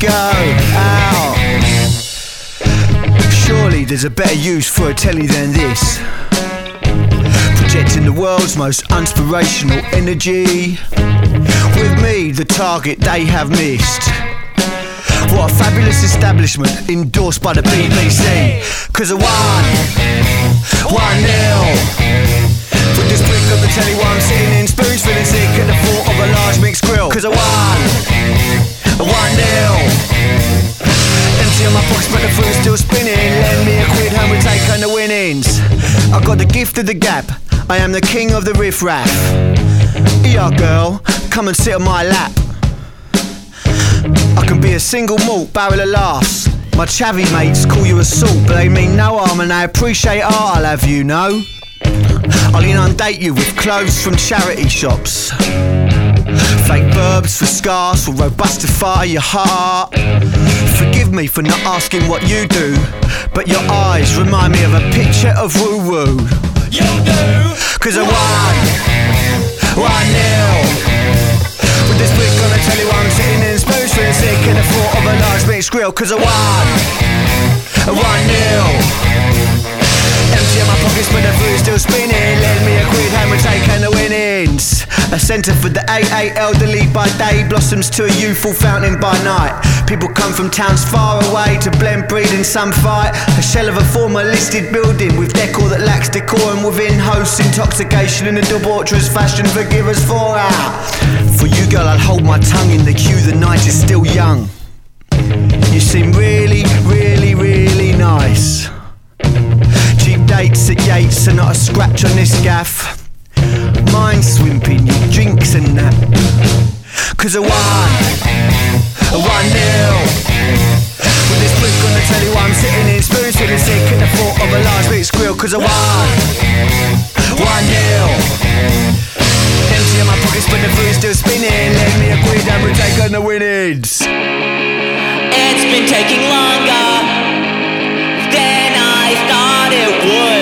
Go out. Surely there's a better use for a telly than this. Projecting the world's most inspirational energy. With me, the target they have missed. What a fabulous establishment endorsed by the BBC. Cause I won, one nil. With this brick of the telly while I'm sitting in spoons feeling sick at the thought of a large mixed grill Cause I won, I won nil. Empty on my pockets but the food's still spinning. Lend me a quid home we take on the winnings. I got the gift of the gap. I am the king of the riff raff Yeah girl, come and sit on my lap. I can be a single malt barrel of laughs. My chavvy mates call you a salt, but they mean no harm and they appreciate art, I'll have you know. I'll inundate you with clothes from charity shops. Fake verbs for scars will robustify your heart. Forgive me for not asking what you do, but your eyes remind me of a picture of woo woo. You do? Cause I won, one nil. With this on the telly while I'm sitting in spoons feeling sick in the thought of a large mixed grill. Cause I won, one nil. Empty in my pockets but the food's still spinning Lend me a quid, hand we taking the winnings A centre for the AA elderly by day Blossoms to a youthful fountain by night. People come from towns far away To blend, breed and some fight. A shell of a former listed building With decor that lacks decorum Within hosts intoxication In a debaucherous fashion Forgive us for our For you girl I'll hold my tongue in the queue The night is still young. You seem really, really, really nice. Cheap dates at Yates and not a scratch on this gaff. Mind swimping, you drinks and that. Cause I won, I won nil. With this brick on the telly while I'm sitting in spoons feeling sick at the thought of a large mixed grill. Cause I won, one nil. Empty in my pockets but the food's still spinning. Lend me a quid and we'll take on the winnings. It's been taking longer than I thought it would,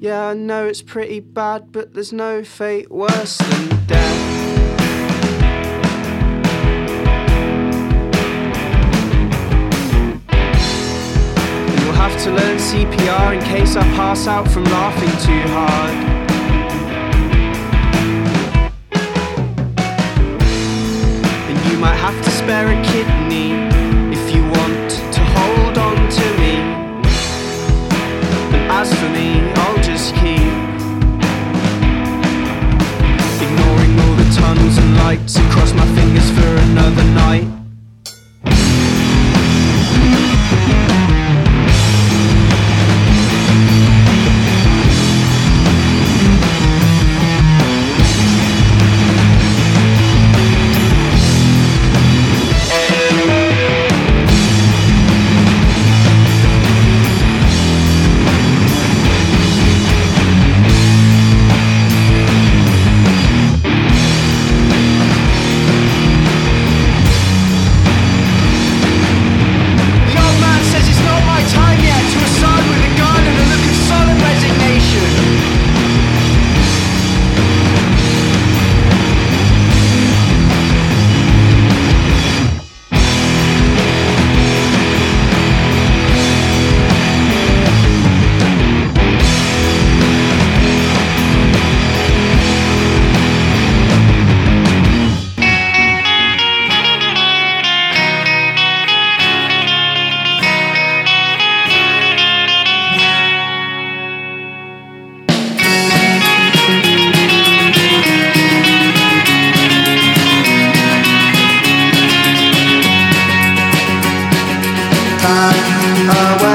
Yeah, I know it's pretty bad, but there's no fate worse than death. You'll have to learn CPR in case I pass out from laughing too hard. And you might have to spare a kid for another night. away.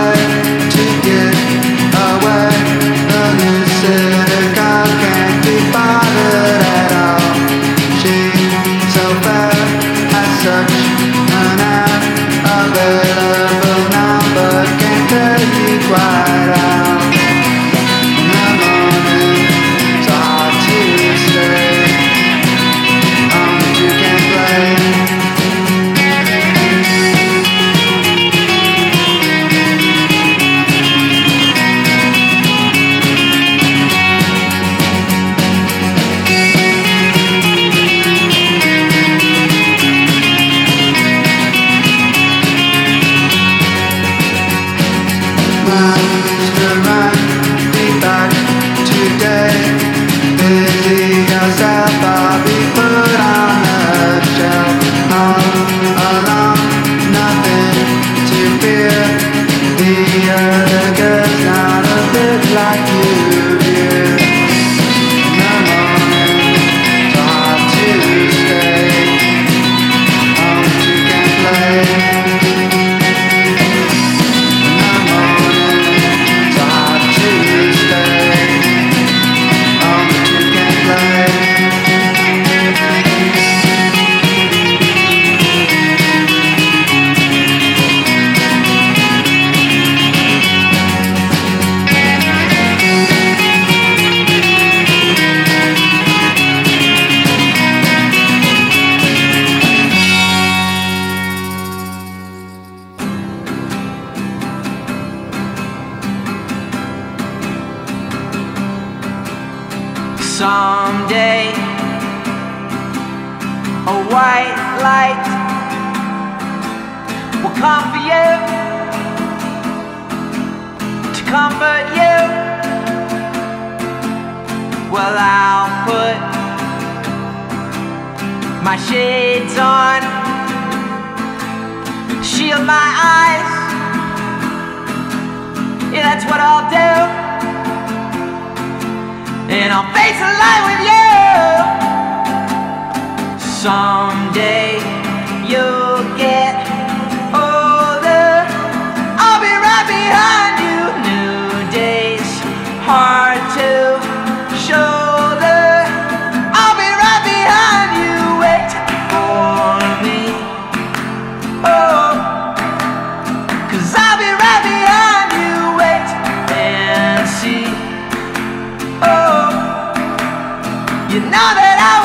day. A white light will come for you to comfort you. Well, I'll put my shades on, shield my eyes. Yeah, that's what I'll do and I'll face the light with you. Someday you'll get. Now that I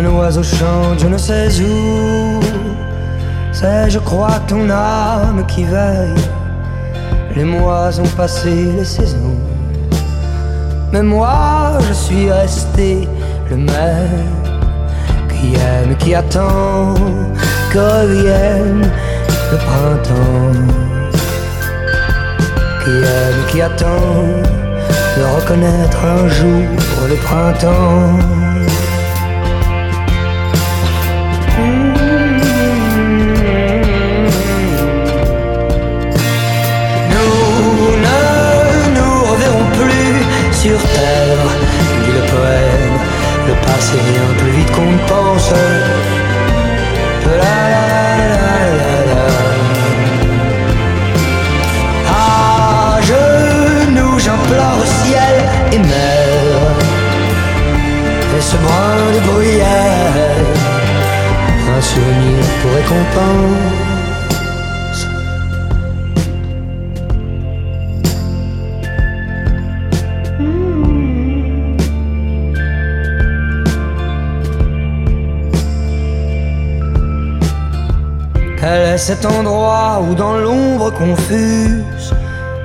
un oiseau chante je ne sais où. C'est, je crois, ton âme qui veille. Les mois ont passé, les saisons. Mais moi, je suis resté le même qui aime, qui attend que vienne le printemps. Qui aime, qui attend de reconnaître un jour le printemps. sur terre, lis le poème, le passé vient plus vite qu'on ne pense. La, la, la, ah, genoux, j'implore au ciel et mer, et ce brin de bruyère, un souvenir pour récompense. Elle est cet endroit où dans l'ombre confuse,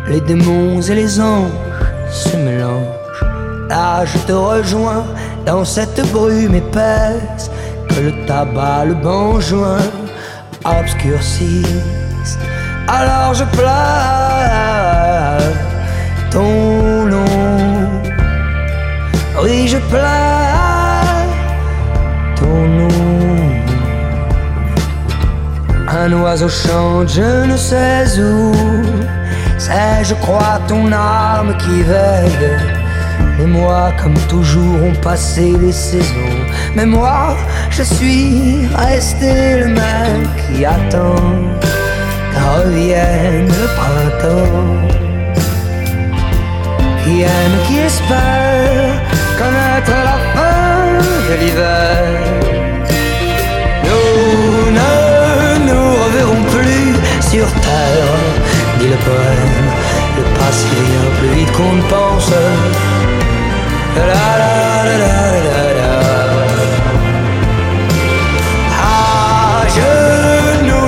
les démons et les anges se mélangent? Là je te rejoins dans cette brume épaisse que le tabac, le banjoin obscurcissent. Alors je pleure ton nom. Oui, je pleure. Un oiseau chante, je ne sais où. C'est, je crois, ton âme qui veille. Les mois, comme toujours, ont passé les saisons. Mais moi, je suis resté le mec qui attend qu'en revienne le printemps. Qui aime, qui espère connaître la fin de l'hiver. Sur terre, dit le poème. Le passé vient plus vite qu'on ne pense. La la la la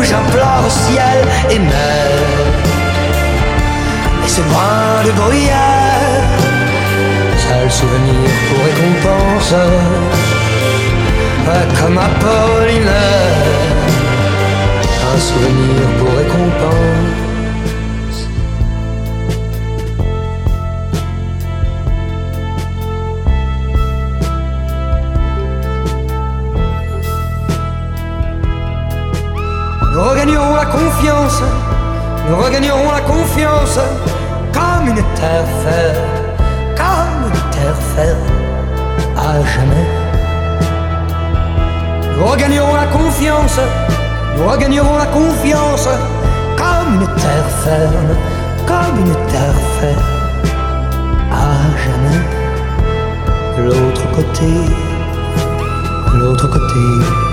j'implore au ciel et mer. Et ce brin de bruyère, seul souvenir pour récompense. Ouais, comme Apollinaire, un pour récompense. Nous regagnerons la confiance, nous regagnerons la confiance comme une terre ferme, comme une terre ferme, à jamais. Nous regagnerons la confiance, nous regagnerons la confiance comme une terre ferme, comme une terre ferme, à jamais. De l'autre côté, l'autre côté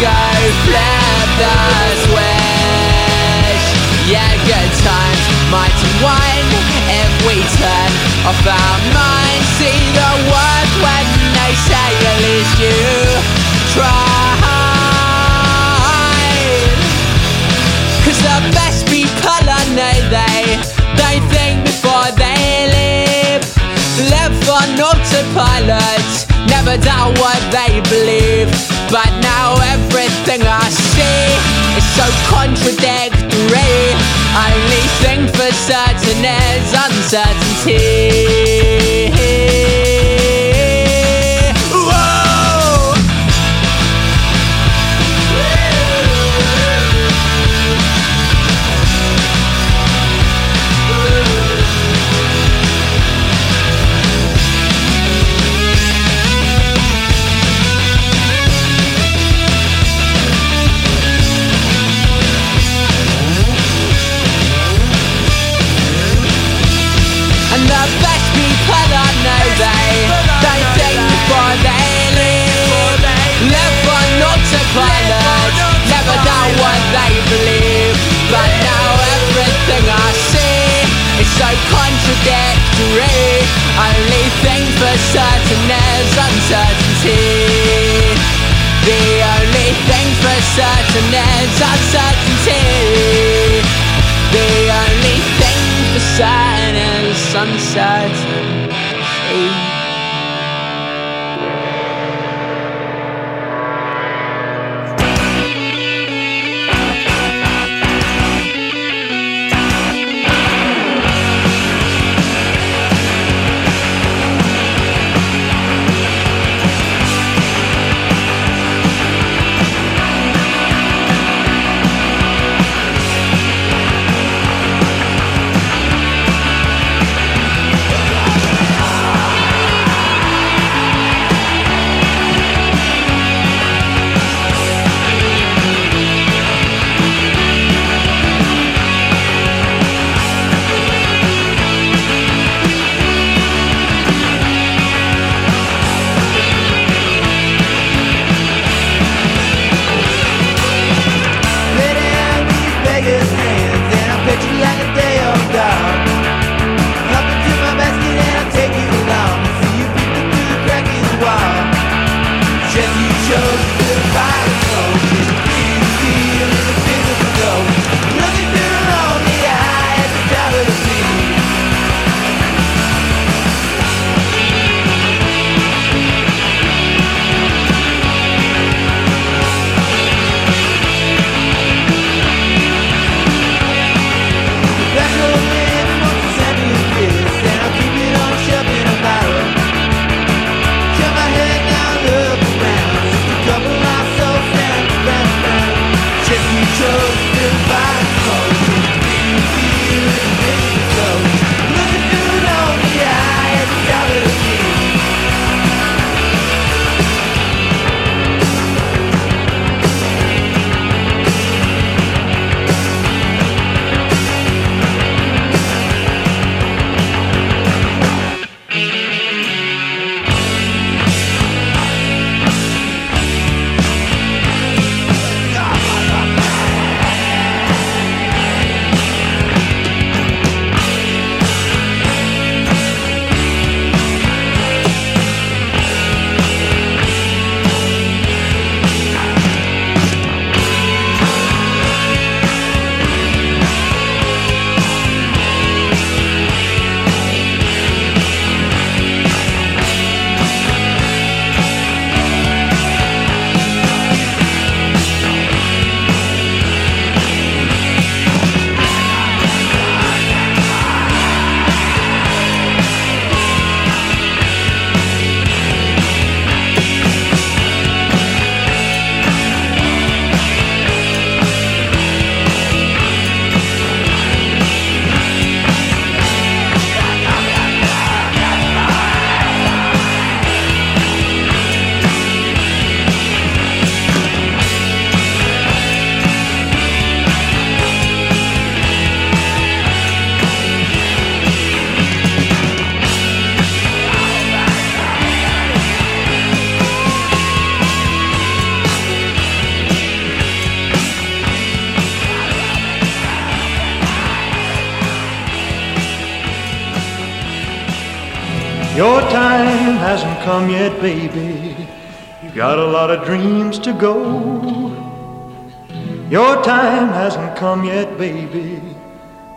go flabber's wish Yeah, good times might unwind If we turn off our minds. See the worst when they say at least you tried. Cause the best people I know they They think before they gone up. Never doubt what they believe. But now everything I see is so contradictory. Only thing for certain is uncertainty. Contradictory Only thing for certain is uncertainty. The only thing for certain is uncertainty. The only thing for certain is uncertainty. Go. Your time hasn't come yet, baby.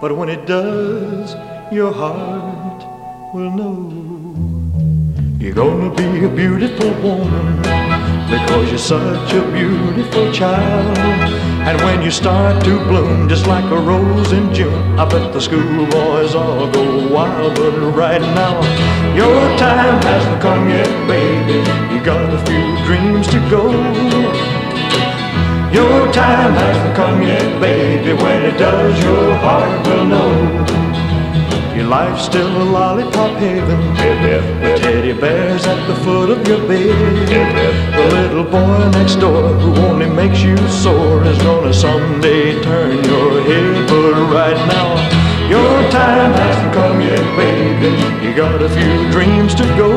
But when it does, your heart will know. You're gonna be a beautiful woman because you're such a beautiful child. And when you start to bloom just like a rose in June, I bet the schoolboys all go wild. But right now, your time hasn't come yet, baby. Baby. When it does, your heart will know. Your life's still a lollipop heaven. The teddy bear's at the foot of your bed. The little boy next door who only makes you sore is gonna someday turn your head. But right now, your time hasn't come yet, baby. You got a few dreams to go.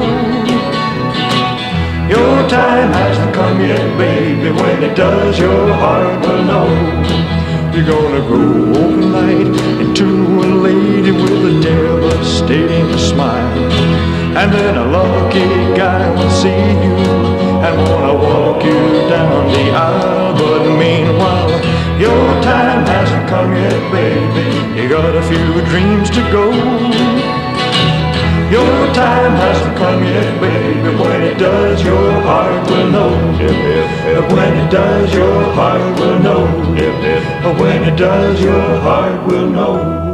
Your time hasn't come yet, baby. When it does, your heart will know. You're gonna grow overnight into a lady with a devastating smile. And then a lucky guy will see you and wanna walk you down the aisle. But meanwhile, your time hasn't come yet, baby. You got a few dreams to go. Your time hasn't come yet, baby. When it does, your heart will know. When it does, your heart will know. When it does, your heart will know.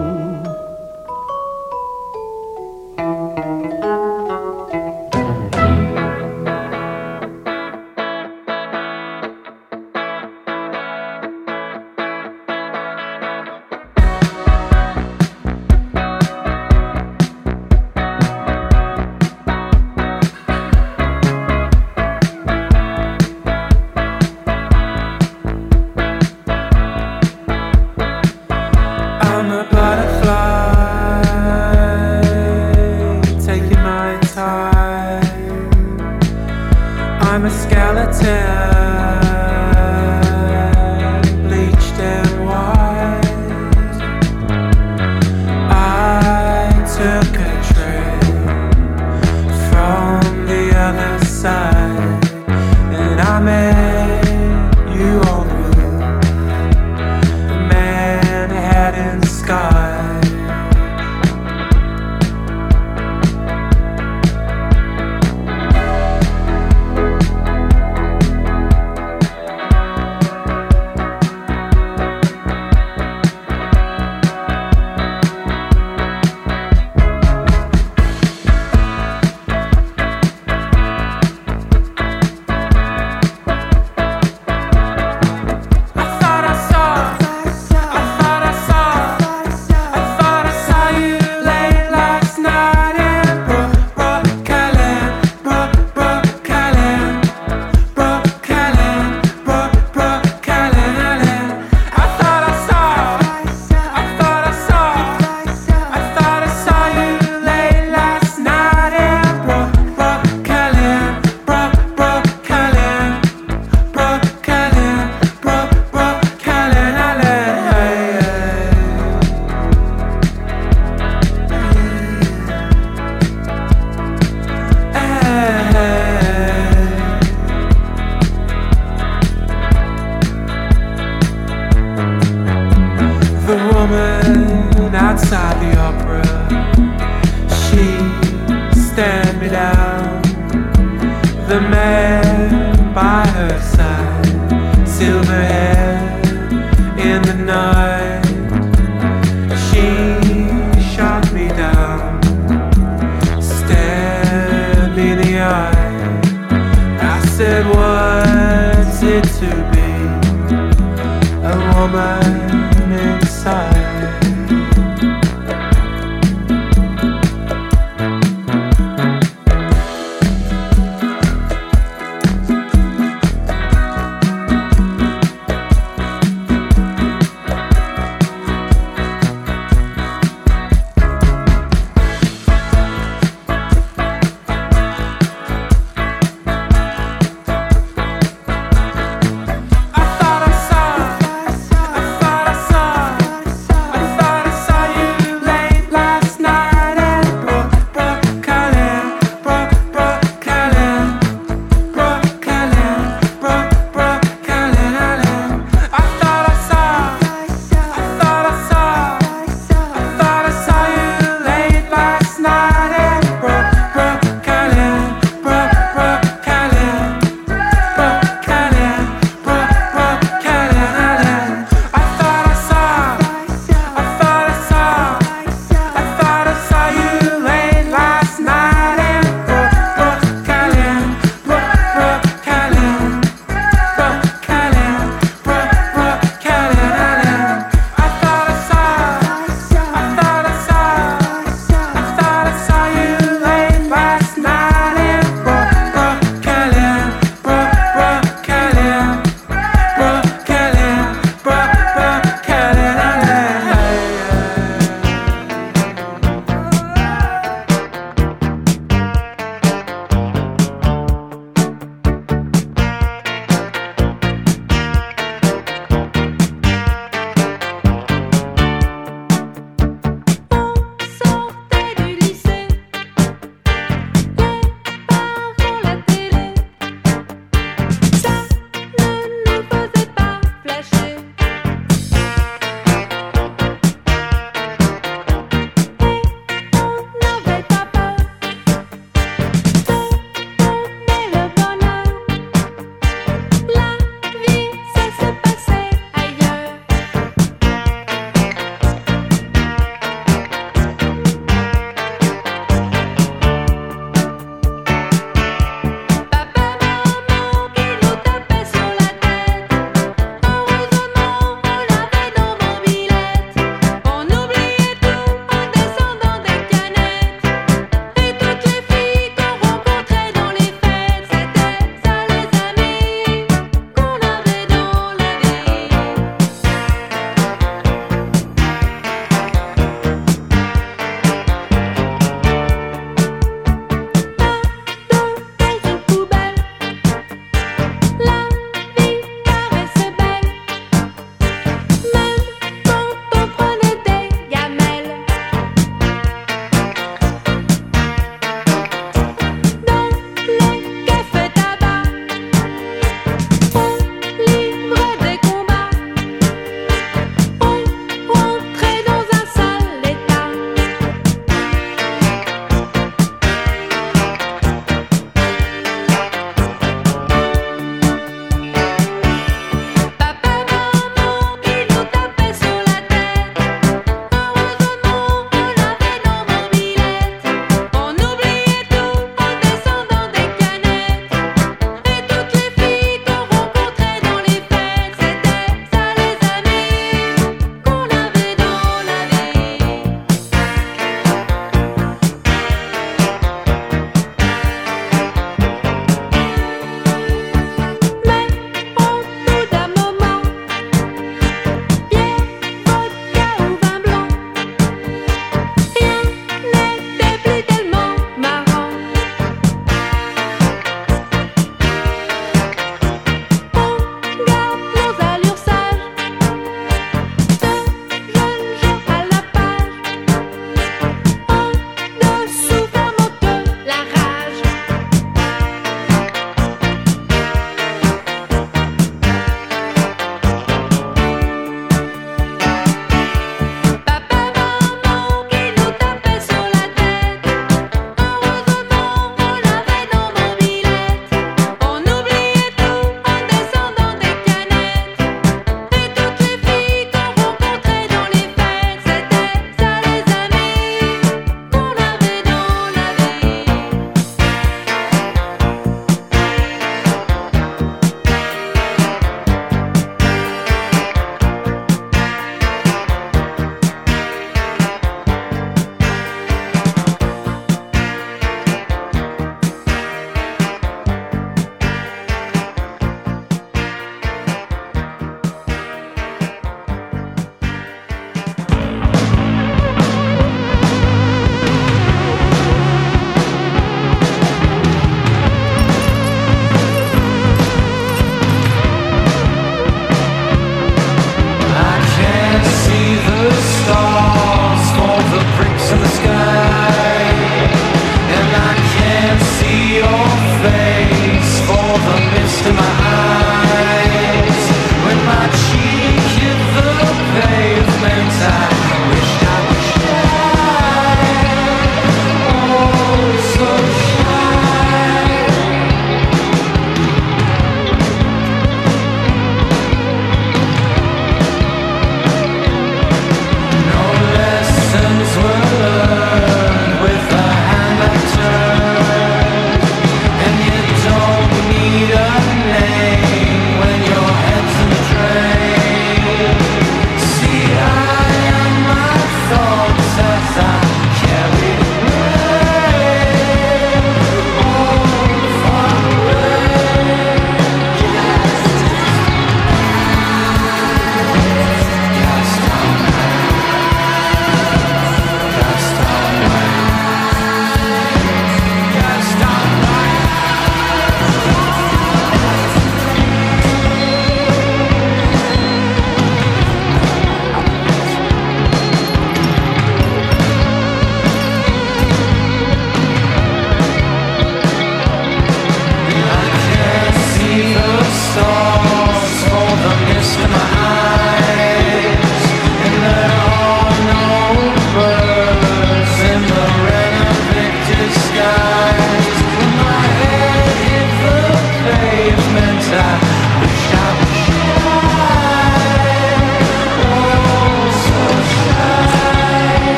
be a woman.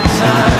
good time.